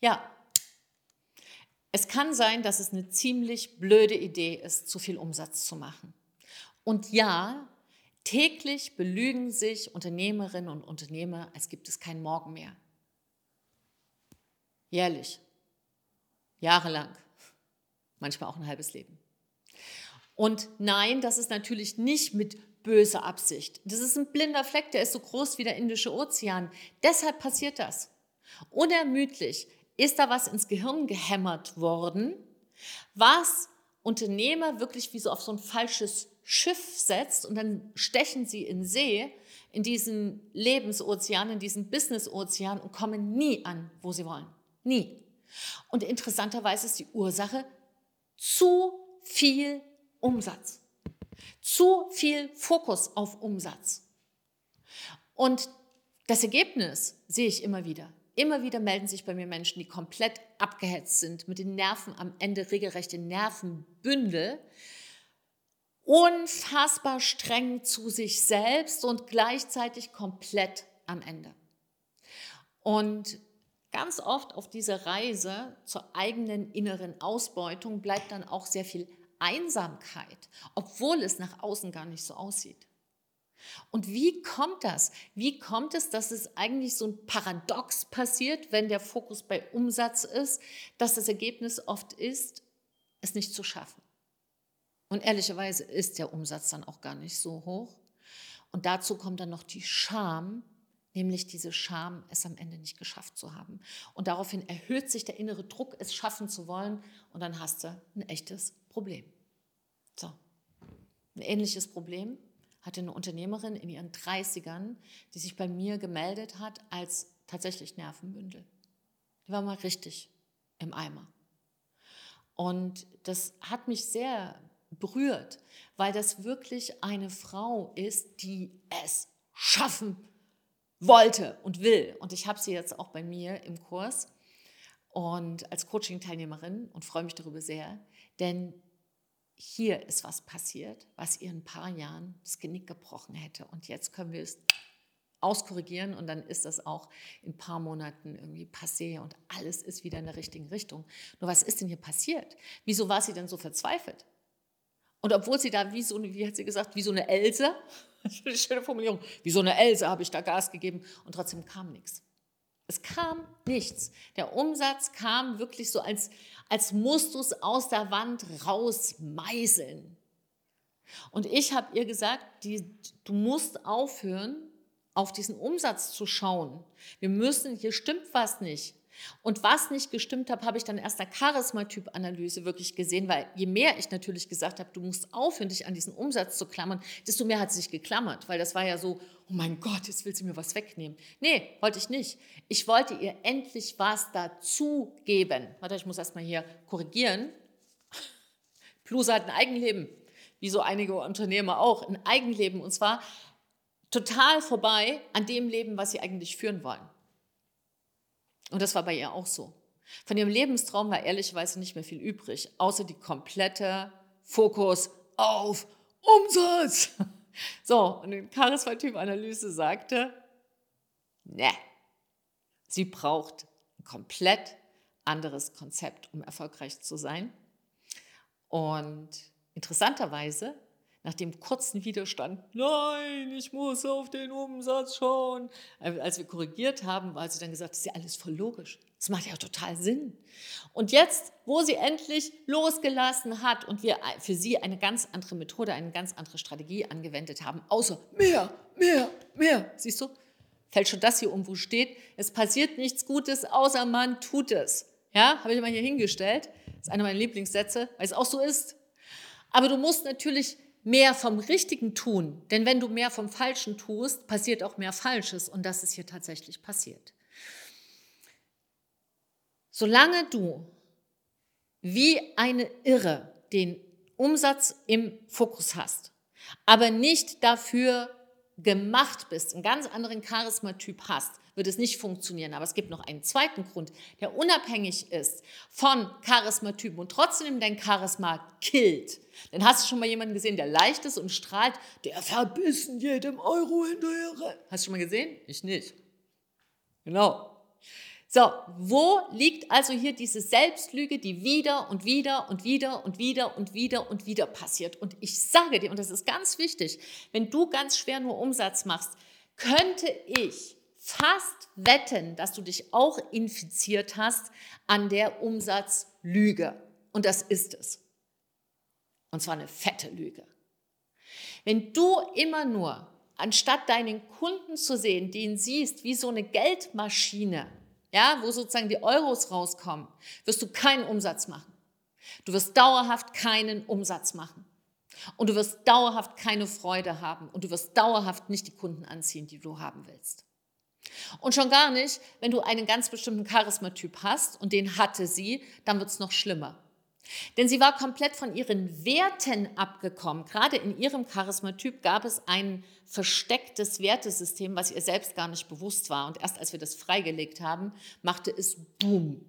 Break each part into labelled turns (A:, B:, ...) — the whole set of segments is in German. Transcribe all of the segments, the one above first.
A: Ja, es kann sein, dass es eine ziemlich blöde Idee ist, zu viel Umsatz zu machen. Und ja, täglich belügen sich Unternehmerinnen und Unternehmer, als gibt es keinen Morgen mehr. Jährlich, jahrelang, manchmal auch ein halbes Leben. Und nein, das ist natürlich nicht mit böser Absicht. Das ist ein blinder Fleck, der ist so groß wie der Indische Ozean. Deshalb passiert das. Unermüdlich ist da was ins Gehirn gehämmert worden, was Unternehmer wirklich wie so auf so ein falsches Schiff setzt und dann stechen sie in See, in diesen Lebensozean, in diesen Businessozean und kommen nie an, wo sie wollen. Nie. Und interessanterweise ist die Ursache zu viel Umsatz. Zu viel Fokus auf Umsatz. Und das Ergebnis sehe ich immer wieder. Immer wieder melden sich bei mir Menschen, die komplett abgehetzt sind, mit den Nerven am Ende regelrechte Nervenbündel, unfassbar streng zu sich selbst und gleichzeitig komplett am Ende. Und ganz oft auf dieser Reise zur eigenen inneren Ausbeutung bleibt dann auch sehr viel Einsamkeit, obwohl es nach außen gar nicht so aussieht. Und wie kommt das? Wie kommt es, dass es eigentlich so ein Paradox passiert, wenn der Fokus bei Umsatz ist, dass das Ergebnis oft ist, es nicht zu schaffen? Und ehrlicherweise ist der Umsatz dann auch gar nicht so hoch. Und dazu kommt dann noch die Scham, nämlich diese Scham, es am Ende nicht geschafft zu haben. Und daraufhin erhöht sich der innere Druck, es schaffen zu wollen, und dann hast du ein echtes Problem. So, ein ähnliches Problem hatte eine Unternehmerin in ihren 30ern, die sich bei mir gemeldet hat als tatsächlich Nervenbündel. Die war mal richtig im Eimer. Und das hat mich sehr berührt, weil das wirklich eine Frau ist, die es schaffen wollte und will. Und ich habe sie jetzt auch bei mir im Kurs und als Coaching-Teilnehmerin und freue mich darüber sehr, denn hier ist was passiert, was ihr in ein paar Jahren das Genick gebrochen hätte. Und jetzt können wir es auskorrigieren und dann ist das auch in ein paar Monaten irgendwie passé und alles ist wieder in der richtigen Richtung. Nur was ist denn hier passiert? Wieso war sie denn so verzweifelt? Und obwohl sie da wie so eine, wie hat sie gesagt, wie so eine Else, schöne Formulierung, wie so eine Else habe ich da Gas gegeben und trotzdem kam nichts. Es kam nichts. Der Umsatz kam wirklich so, als, als musst du es aus der Wand rausmeißeln. Und ich habe ihr gesagt, die, du musst aufhören, auf diesen Umsatz zu schauen. Wir müssen, hier stimmt was nicht. Und was nicht gestimmt hat, habe ich dann erst der Charismatyp-Analyse wirklich gesehen, weil je mehr ich natürlich gesagt habe, du musst aufhören, dich an diesen Umsatz zu klammern, desto mehr hat sie sich geklammert, weil das war ja so, oh mein Gott, jetzt will sie mir was wegnehmen. Nee, wollte ich nicht. Ich wollte ihr endlich was dazu geben. Warte, ich muss erstmal hier korrigieren. Plus hat ein Eigenleben, wie so einige Unternehmer auch, ein Eigenleben und zwar total vorbei an dem Leben, was sie eigentlich führen wollen. Und das war bei ihr auch so. Von ihrem Lebenstraum war ehrlicherweise nicht mehr viel übrig, außer die komplette Fokus auf Umsatz. So, und die Charismatyp-Analyse sagte, ne, sie braucht ein komplett anderes Konzept, um erfolgreich zu sein. Und interessanterweise nach dem kurzen Widerstand, nein, ich muss auf den Umsatz schauen. Als wir korrigiert haben, war sie dann gesagt, das ist ja alles voll logisch. Das macht ja total Sinn. Und jetzt, wo sie endlich losgelassen hat und wir für sie eine ganz andere Methode, eine ganz andere Strategie angewendet haben, außer mehr, mehr, mehr, siehst du, fällt schon das hier um, wo steht, es passiert nichts Gutes, außer man tut es. Ja, habe ich mal hier hingestellt. Das ist einer meiner Lieblingssätze, weil es auch so ist. Aber du musst natürlich mehr vom Richtigen tun. Denn wenn du mehr vom Falschen tust, passiert auch mehr Falsches. Und das ist hier tatsächlich passiert. Solange du wie eine Irre den Umsatz im Fokus hast, aber nicht dafür gemacht bist, einen ganz anderen Charismatyp hast, wird es nicht funktionieren. Aber es gibt noch einen zweiten Grund, der unabhängig ist von Charismatypen und trotzdem dein Charisma killt. Dann hast du schon mal jemanden gesehen, der leicht ist und strahlt, der verbissen jedem Euro hinterher. Hast du schon mal gesehen? Ich nicht. Genau. So, wo liegt also hier diese Selbstlüge, die wieder und wieder und wieder und wieder und wieder und wieder passiert? Und ich sage dir, und das ist ganz wichtig, wenn du ganz schwer nur Umsatz machst, könnte ich fast wetten, dass du dich auch infiziert hast an der Umsatzlüge. Und das ist es. Und zwar eine fette Lüge. Wenn du immer nur, anstatt deinen Kunden zu sehen, den siehst wie so eine Geldmaschine, ja, wo sozusagen die Euros rauskommen, wirst du keinen Umsatz machen. Du wirst dauerhaft keinen Umsatz machen. Und du wirst dauerhaft keine Freude haben. Und du wirst dauerhaft nicht die Kunden anziehen, die du haben willst. Und schon gar nicht, wenn du einen ganz bestimmten Charismatyp hast und den hatte sie, dann wird es noch schlimmer. Denn sie war komplett von ihren Werten abgekommen. Gerade in ihrem Charismatyp gab es ein verstecktes Wertesystem, was ihr selbst gar nicht bewusst war. Und erst als wir das freigelegt haben, machte es Boom.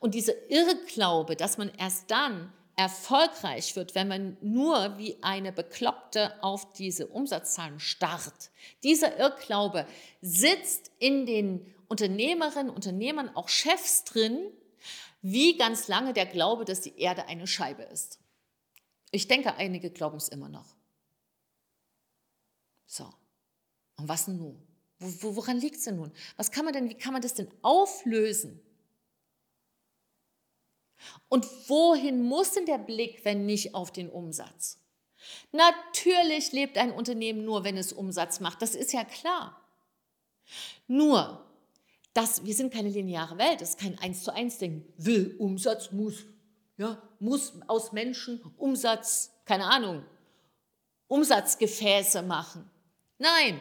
A: Und dieser Irrglaube, dass man erst dann erfolgreich wird, wenn man nur wie eine Bekloppte auf diese Umsatzzahlen starrt. Dieser Irrglaube sitzt in den Unternehmerinnen, Unternehmern, auch Chefs drin, wie ganz lange der Glaube, dass die Erde eine Scheibe ist. Ich denke, einige glauben es immer noch. So, und was nun? Wo, woran liegt es denn nun? Was kann man denn, wie kann man das denn auflösen? Und wohin muss denn der Blick, wenn nicht auf den Umsatz? Natürlich lebt ein Unternehmen nur, wenn es Umsatz macht. Das ist ja klar. Nur, das, wir sind keine lineare Welt, das ist kein Eins zu eins Ding. Will, Umsatz, muss. Ja, muss aus Menschen Umsatz, keine Ahnung, Umsatzgefäße machen. Nein,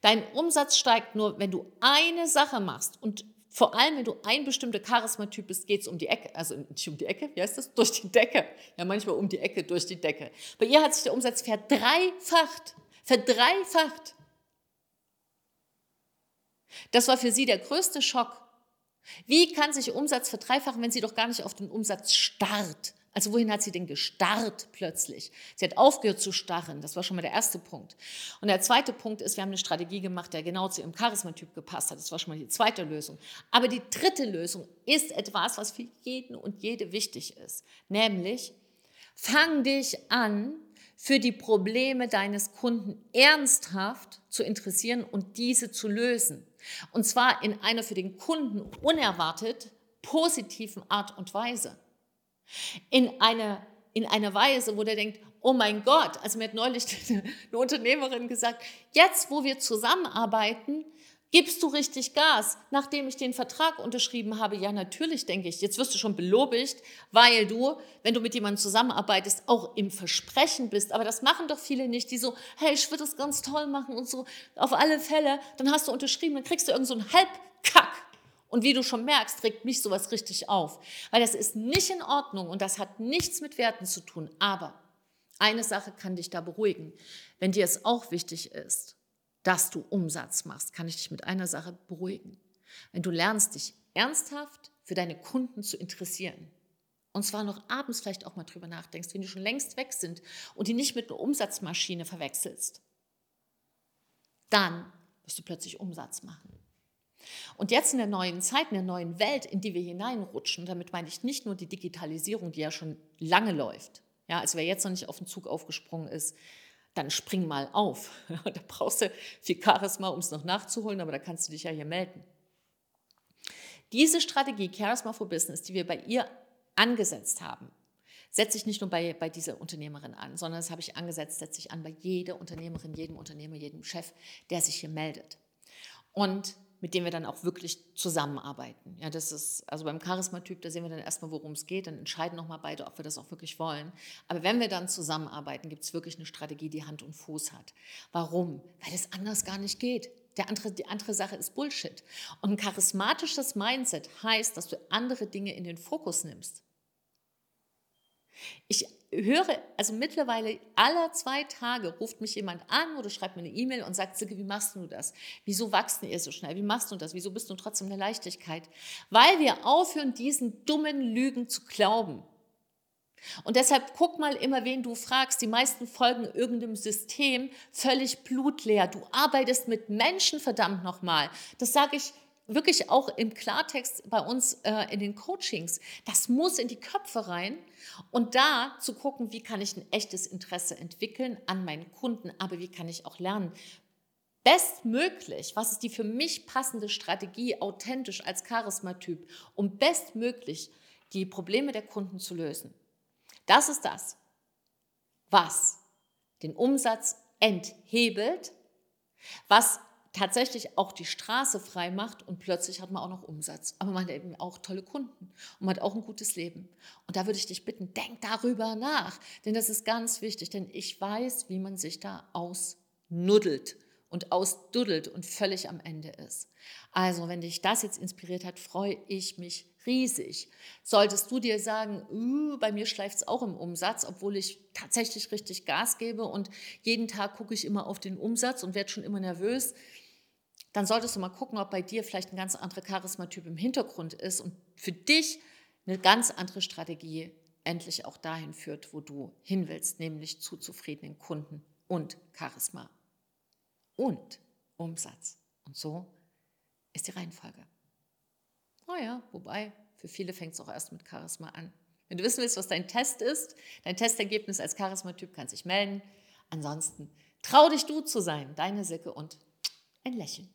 A: dein Umsatz steigt nur, wenn du eine Sache machst und vor allem, wenn du ein bestimmter Charismatyp bist, geht es um die Ecke, also nicht um die Ecke, wie heißt das? Durch die Decke. Ja, manchmal um die Ecke, durch die Decke. Bei ihr hat sich der Umsatz verdreifacht. Verdreifacht. Das war für sie der größte Schock. Wie kann sich Umsatz verdreifachen, wenn sie doch gar nicht auf den Umsatz starrt? Also wohin hat sie denn gestarrt plötzlich? Sie hat aufgehört zu starren. Das war schon mal der erste Punkt. Und der zweite Punkt ist, wir haben eine Strategie gemacht, der genau zu ihrem Charismatyp gepasst hat. Das war schon mal die zweite Lösung. Aber die dritte Lösung ist etwas, was für jeden und jede wichtig ist. Nämlich, fang dich an, für die Probleme deines Kunden ernsthaft zu interessieren und diese zu lösen. Und zwar in einer für den Kunden unerwartet positiven Art und Weise. In einer in einer Weise, wo der denkt, oh mein Gott, also mir hat neulich eine Unternehmerin gesagt, jetzt wo wir zusammenarbeiten, Gibst du richtig Gas, nachdem ich den Vertrag unterschrieben habe? Ja, natürlich, denke ich. Jetzt wirst du schon belobigt, weil du, wenn du mit jemandem zusammenarbeitest, auch im Versprechen bist. Aber das machen doch viele nicht, die so, hey, ich würde das ganz toll machen und so. Auf alle Fälle, dann hast du unterschrieben, dann kriegst du irgendeinen so Halbkack. Und wie du schon merkst, regt mich sowas richtig auf. Weil das ist nicht in Ordnung und das hat nichts mit Werten zu tun. Aber eine Sache kann dich da beruhigen. Wenn dir es auch wichtig ist, dass du Umsatz machst, kann ich dich mit einer Sache beruhigen. Wenn du lernst, dich ernsthaft für deine Kunden zu interessieren, und zwar noch abends vielleicht auch mal drüber nachdenkst, wenn die schon längst weg sind und die nicht mit einer Umsatzmaschine verwechselst, dann wirst du plötzlich Umsatz machen. Und jetzt in der neuen Zeit, in der neuen Welt, in die wir hineinrutschen, damit meine ich nicht nur die Digitalisierung, die ja schon lange läuft. Ja, also wer jetzt noch nicht auf den Zug aufgesprungen ist, dann spring mal auf. da brauchst du viel Charisma, um es noch nachzuholen, aber da kannst du dich ja hier melden. Diese Strategie Charisma for Business, die wir bei ihr angesetzt haben, setze ich nicht nur bei, bei dieser Unternehmerin an, sondern das habe ich angesetzt, setze ich an bei jeder Unternehmerin, jedem Unternehmer, jedem Chef, der sich hier meldet. Und mit dem wir dann auch wirklich zusammenarbeiten. Ja, das ist, also beim Charismatyp, da sehen wir dann erstmal, worum es geht, dann entscheiden nochmal beide, ob wir das auch wirklich wollen. Aber wenn wir dann zusammenarbeiten, gibt es wirklich eine Strategie, die Hand und Fuß hat. Warum? Weil es anders gar nicht geht. Der andere, die andere Sache ist Bullshit. Und ein charismatisches Mindset heißt, dass du andere Dinge in den Fokus nimmst. Ich höre, also mittlerweile alle zwei Tage ruft mich jemand an oder schreibt mir eine E-Mail und sagt, Silke, wie machst du das? Wieso wachsen ihr so schnell? Wie machst du das? Wieso bist du trotzdem in der Leichtigkeit? Weil wir aufhören, diesen dummen Lügen zu glauben. Und deshalb guck mal immer, wen du fragst. Die meisten folgen irgendeinem System völlig blutleer. Du arbeitest mit Menschen, verdammt nochmal. Das sage ich wirklich auch im Klartext bei uns äh, in den Coachings. Das muss in die Köpfe rein und da zu gucken, wie kann ich ein echtes Interesse entwickeln an meinen Kunden, aber wie kann ich auch lernen, bestmöglich, was ist die für mich passende Strategie, authentisch als Charismatyp, um bestmöglich die Probleme der Kunden zu lösen. Das ist das, was den Umsatz enthebelt, was tatsächlich auch die Straße frei macht und plötzlich hat man auch noch Umsatz. Aber man hat eben auch tolle Kunden und man hat auch ein gutes Leben. Und da würde ich dich bitten, denk darüber nach, denn das ist ganz wichtig, denn ich weiß, wie man sich da ausnuddelt und ausduddelt und völlig am Ende ist. Also, wenn dich das jetzt inspiriert hat, freue ich mich riesig. Solltest du dir sagen, uh, bei mir schleift es auch im Umsatz, obwohl ich tatsächlich richtig Gas gebe und jeden Tag gucke ich immer auf den Umsatz und werde schon immer nervös, dann solltest du mal gucken, ob bei dir vielleicht ein ganz anderer Charismatyp im Hintergrund ist und für dich eine ganz andere Strategie endlich auch dahin führt, wo du hin willst, nämlich zu zufriedenen Kunden und Charisma und Umsatz. Und so ist die Reihenfolge. Oh ja, wobei, für viele fängt es auch erst mit Charisma an. Wenn du wissen willst, was dein Test ist, dein Testergebnis als Charismatyp kannst dich melden. Ansonsten trau dich du zu sein, deine Silke und ein Lächeln.